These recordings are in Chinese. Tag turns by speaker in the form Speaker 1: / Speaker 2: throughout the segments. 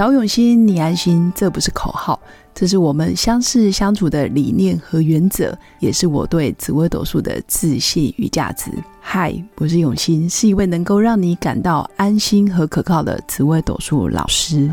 Speaker 1: 找永新，你安心，这不是口号，这是我们相识相处的理念和原则，也是我对紫微斗数的自信与价值。嗨，我是永新，是一位能够让你感到安心和可靠的紫微斗数老师。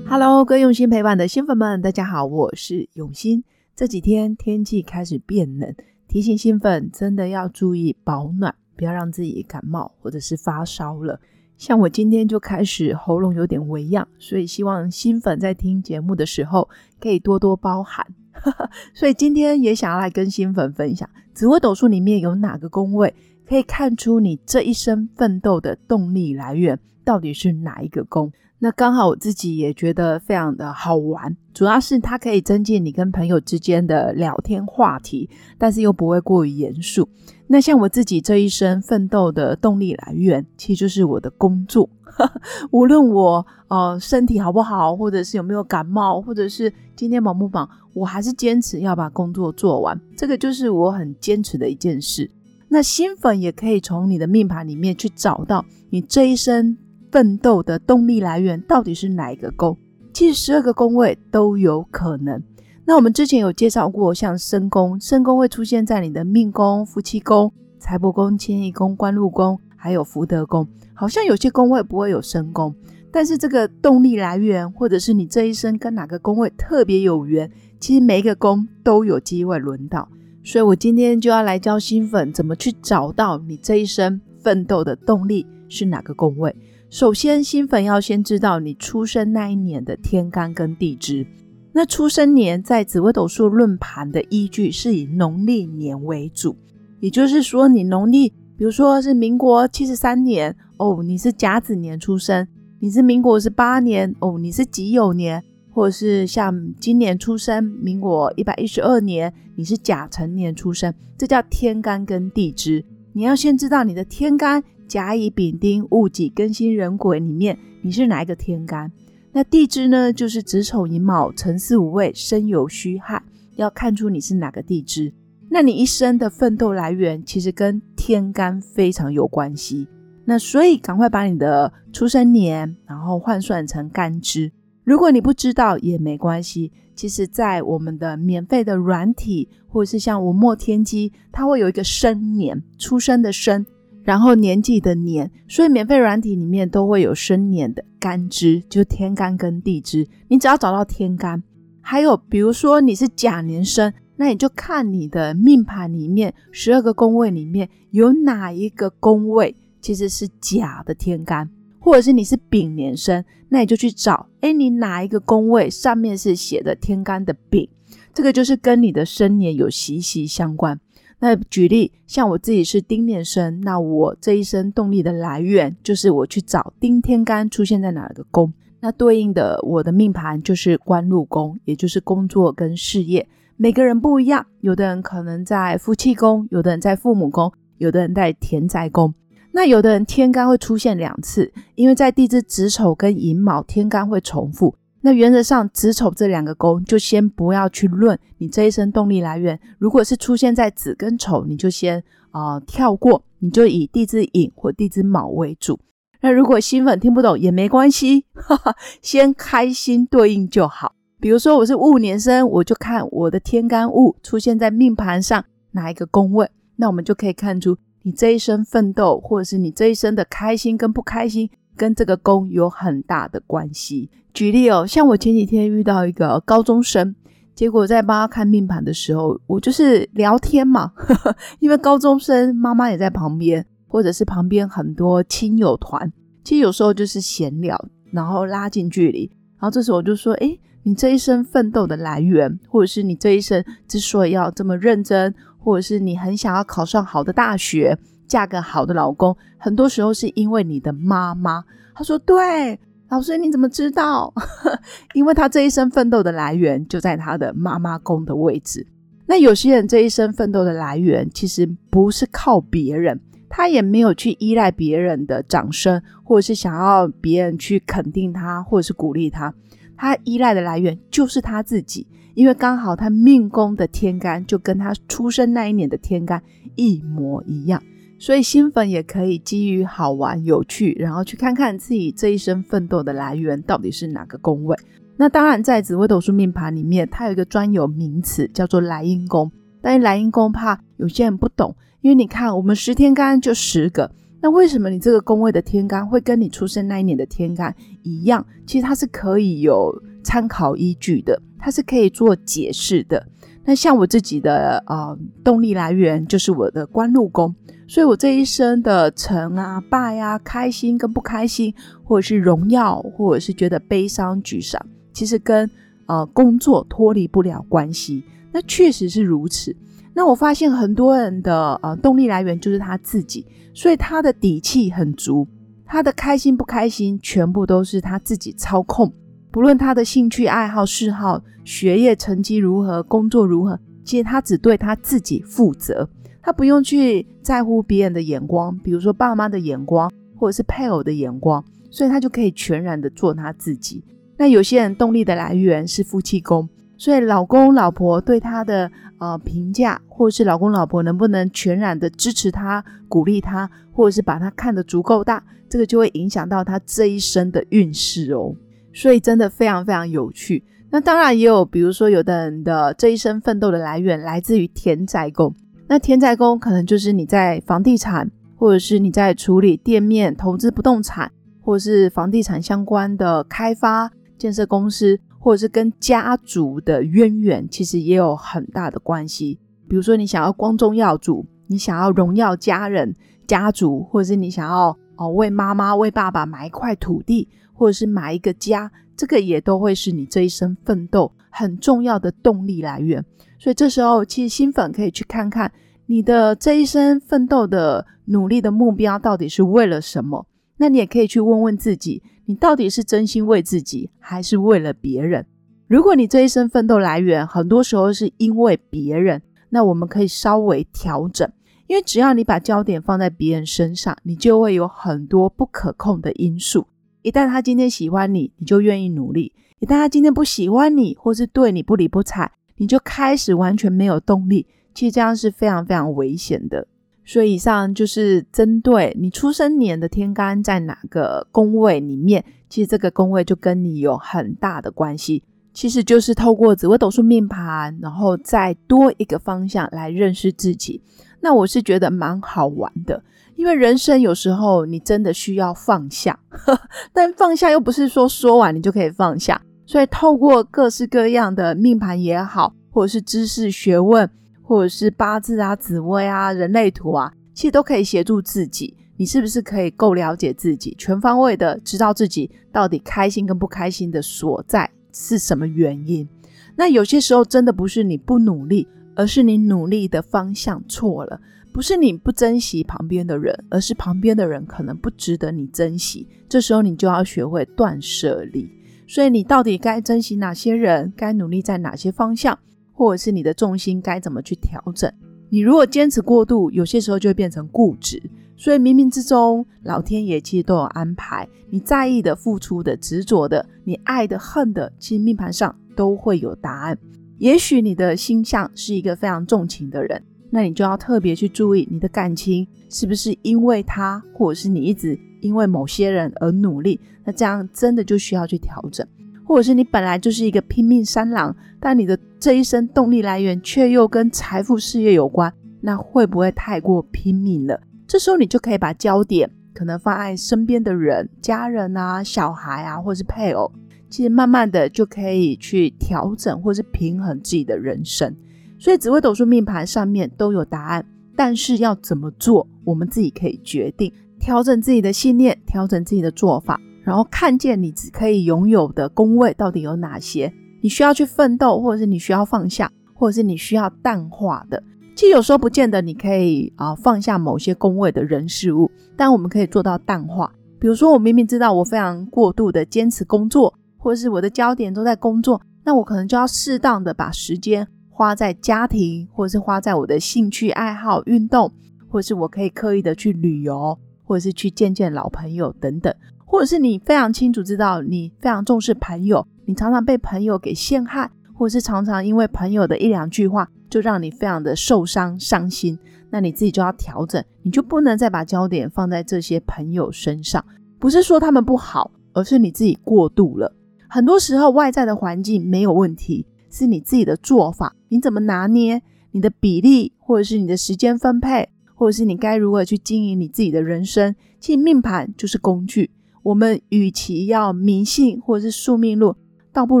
Speaker 1: Hello，各用心陪伴的新粉们，大家好，我是永新。这几天天气开始变冷，提醒新粉真的要注意保暖。不要让自己感冒或者是发烧了。像我今天就开始喉咙有点微恙，所以希望新粉在听节目的时候可以多多包涵。所以今天也想要来跟新粉分享，紫微斗数里面有哪个宫位可以看出你这一生奋斗的动力来源，到底是哪一个宫？那刚好我自己也觉得非常的好玩，主要是它可以增进你跟朋友之间的聊天话题，但是又不会过于严肃。那像我自己这一生奋斗的动力来源，其实就是我的工作。无论我呃身体好不好，或者是有没有感冒，或者是今天忙不忙，我还是坚持要把工作做完。这个就是我很坚持的一件事。那新粉也可以从你的命盘里面去找到你这一生。奋斗的动力来源到底是哪一个宫？其实十二个宫位都有可能。那我们之前有介绍过，像申宫，申宫会出现在你的命宫、夫妻宫、财帛宫、迁移宫、官禄宫，还有福德宫。好像有些宫位不会有申宫，但是这个动力来源，或者是你这一生跟哪个宫位特别有缘，其实每一个宫都有机会轮到。所以我今天就要来教新粉怎么去找到你这一生奋斗的动力是哪个宫位。首先，新粉要先知道你出生那一年的天干跟地支。那出生年在紫微斗数论盘的依据是以农历年为主，也就是说，你农历，比如说是民国七十三年哦，你是甲子年出生；你是民国十八年哦，你是己酉年；或者是像今年出生，民国一百一十二年，你是甲辰年出生，这叫天干跟地支。你要先知道你的天干。甲乙丙丁戊己庚辛壬癸里面，你是哪一个天干？那地支呢？就是子丑寅卯辰巳午未申酉戌亥，要看出你是哪个地支。那你一生的奋斗来源，其实跟天干非常有关系。那所以赶快把你的出生年，然后换算成干支。如果你不知道也没关系，其实，在我们的免费的软体，或者是像文墨天机，它会有一个生年出生的生。然后年纪的年，所以免费软体里面都会有生年的干支，就天干跟地支。你只要找到天干，还有比如说你是甲年生，那你就看你的命盘里面十二个宫位里面有哪一个宫位其实是甲的天干，或者是你是丙年生，那你就去找，哎，你哪一个宫位上面是写的天干的丙，这个就是跟你的生年有息息相关。那举例，像我自己是丁年生，那我这一生动力的来源就是我去找丁天干出现在哪个宫，那对应的我的命盘就是官禄宫，也就是工作跟事业。每个人不一样，有的人可能在夫妻宫，有的人在父母宫，有的人在田宅宫。那有的人天干会出现两次，因为在地支子丑跟寅卯天干会重复。那原则上，子丑这两个宫就先不要去论你这一生动力来源。如果是出现在子跟丑，你就先啊跳过，你就以地支寅或地支卯为主。那如果新粉听不懂也没关系，哈哈，先开心对应就好。比如说我是戊年生，我就看我的天干戊出现在命盘上哪一个宫位，那我们就可以看出你这一生奋斗，或者是你这一生的开心跟不开心。跟这个宫有很大的关系。举例哦，像我前几天遇到一个高中生，结果在帮他看命盘的时候，我就是聊天嘛，因为高中生妈妈也在旁边，或者是旁边很多亲友团，其实有时候就是闲聊，然后拉近距离。然后这时候我就说：“哎，你这一生奋斗的来源，或者是你这一生之所以要这么认真，或者是你很想要考上好的大学。”嫁个好的老公，很多时候是因为你的妈妈。他说：“对，老师你怎么知道？因为他这一生奋斗的来源就在他的妈妈宫的位置。那有些人这一生奋斗的来源其实不是靠别人，他也没有去依赖别人的掌声，或者是想要别人去肯定他，或者是鼓励他。他依赖的来源就是他自己，因为刚好他命宫的天干就跟他出生那一年的天干一模一样。”所以新粉也可以基于好玩有趣，然后去看看自己这一生奋斗的来源到底是哪个宫位。那当然，在紫微斗数命盘里面，它有一个专有名词叫做来因宫。但是来因宫怕有些人不懂，因为你看我们十天干就十个，那为什么你这个宫位的天干会跟你出生那一年的天干一样？其实它是可以有参考依据的，它是可以做解释的。那像我自己的呃动力来源就是我的官禄宫，所以我这一生的成啊败啊开心跟不开心，或者是荣耀，或者是觉得悲伤沮丧，其实跟呃工作脱离不了关系。那确实是如此。那我发现很多人的呃动力来源就是他自己，所以他的底气很足，他的开心不开心全部都是他自己操控。不论他的兴趣爱好、嗜好、学业成绩如何、工作如何，其实他只对他自己负责，他不用去在乎别人的眼光，比如说爸妈的眼光，或者是配偶的眼光，所以他就可以全然的做他自己。那有些人动力的来源是夫妻宫，所以老公老婆对他的呃评价，或者是老公老婆能不能全然的支持他、鼓励他，或者是把他看得足够大，这个就会影响到他这一生的运势哦。所以真的非常非常有趣。那当然也有，比如说有的人的这一生奋斗的来源来自于田宅宫。那田宅宫可能就是你在房地产，或者是你在处理店面、投资不动产，或者是房地产相关的开发建设公司，或者是跟家族的渊源，其实也有很大的关系。比如说你想要光宗耀祖，你想要荣耀家人、家族，或者是你想要哦为妈妈、为爸爸买一块土地。或者是买一个家，这个也都会是你这一生奋斗很重要的动力来源。所以这时候，其实新粉可以去看看你的这一生奋斗的努力的目标到底是为了什么。那你也可以去问问自己，你到底是真心为自己，还是为了别人？如果你这一生奋斗来源很多时候是因为别人，那我们可以稍微调整，因为只要你把焦点放在别人身上，你就会有很多不可控的因素。一旦他今天喜欢你，你就愿意努力；一旦他今天不喜欢你，或是对你不理不睬，你就开始完全没有动力。其实这样是非常非常危险的。所以以上就是针对你出生年的天干在哪个宫位里面，其实这个宫位就跟你有很大的关系。其实就是透过紫微斗数命盘，然后再多一个方向来认识自己。那我是觉得蛮好玩的。因为人生有时候你真的需要放下，但放下又不是说说完你就可以放下，所以透过各式各样的命盘也好，或者是知识学问，或者是八字啊、紫微啊、人类图啊，其实都可以协助自己。你是不是可以够了解自己，全方位的知道自己到底开心跟不开心的所在是什么原因？那有些时候真的不是你不努力，而是你努力的方向错了。不是你不珍惜旁边的人，而是旁边的人可能不值得你珍惜。这时候你就要学会断舍离。所以你到底该珍惜哪些人？该努力在哪些方向？或者是你的重心该怎么去调整？你如果坚持过度，有些时候就会变成固执。所以冥冥之中，老天爷其实都有安排。你在意的、付出的、执着的，你爱的、恨的，其实命盘上都会有答案。也许你的星象是一个非常重情的人。那你就要特别去注意你的感情是不是因为他，或者是你一直因为某些人而努力，那这样真的就需要去调整，或者是你本来就是一个拼命三郎，但你的这一生动力来源却又跟财富事业有关，那会不会太过拼命了？这时候你就可以把焦点可能放在身边的人、家人啊、小孩啊，或是配偶，其实慢慢的就可以去调整或是平衡自己的人生。所以紫微斗数命盘上面都有答案，但是要怎么做，我们自己可以决定，调整自己的信念，调整自己的做法，然后看见你只可以拥有的宫位到底有哪些，你需要去奋斗，或者是你需要放下，或者是你需要淡化的。其实有时候不见得你可以啊放下某些宫位的人事物，但我们可以做到淡化。比如说，我明明知道我非常过度的坚持工作，或者是我的焦点都在工作，那我可能就要适当的把时间。花在家庭，或者是花在我的兴趣爱好、运动，或者是我可以刻意的去旅游，或者是去见见老朋友等等，或者是你非常清楚知道你非常重视朋友，你常常被朋友给陷害，或者是常常因为朋友的一两句话就让你非常的受伤、伤心，那你自己就要调整，你就不能再把焦点放在这些朋友身上。不是说他们不好，而是你自己过度了。很多时候外在的环境没有问题，是你自己的做法，你怎么拿捏你的比例，或者是你的时间分配，或者是你该如何去经营你自己的人生。其实命盘就是工具，我们与其要迷信或者是宿命论，倒不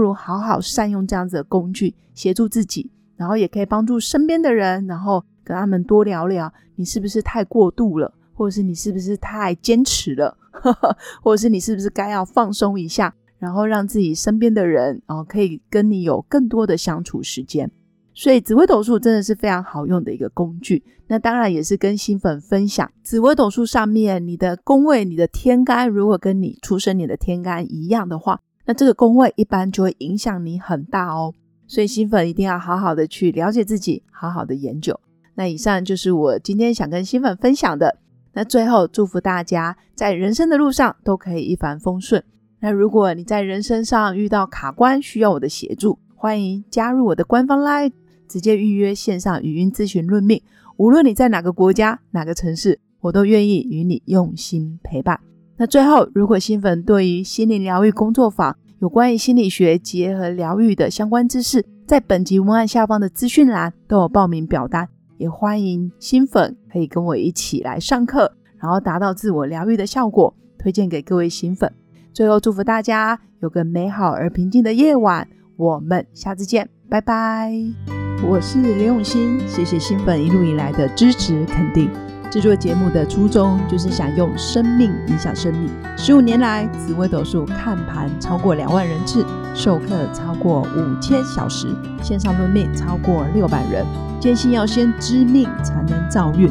Speaker 1: 如好好善用这样子的工具，协助自己，然后也可以帮助身边的人，然后跟他们多聊聊，你是不是太过度了，或者是你是不是太坚持了。或者是你是不是该要放松一下，然后让自己身边的人哦可以跟你有更多的相处时间？所以紫微斗数真的是非常好用的一个工具。那当然也是跟新粉分享，紫微斗数上面你的宫位、你的天干如果跟你出生你的天干一样的话，那这个宫位一般就会影响你很大哦。所以新粉一定要好好的去了解自己，好好的研究。那以上就是我今天想跟新粉分享的。那最后祝福大家在人生的路上都可以一帆风顺。那如果你在人生上遇到卡关，需要我的协助，欢迎加入我的官方 Line，直接预约线上语音咨询论命。无论你在哪个国家、哪个城市，我都愿意与你用心陪伴。那最后，如果新粉对于心灵疗愈工作坊有关于心理学结合疗愈的相关知识，在本集文案下方的资讯栏都有报名表单。也欢迎新粉可以跟我一起来上课，然后达到自我疗愈的效果，推荐给各位新粉。最后祝福大家有个美好而平静的夜晚，我们下次见，拜拜。我是刘永新，谢谢新粉一路以来的支持肯定。制作节目的初衷就是想用生命影响生命。十五年来，紫微斗数看盘超过两万人次，授课超过五千小时，线上论命超过六百人。坚信要先知命才能造运。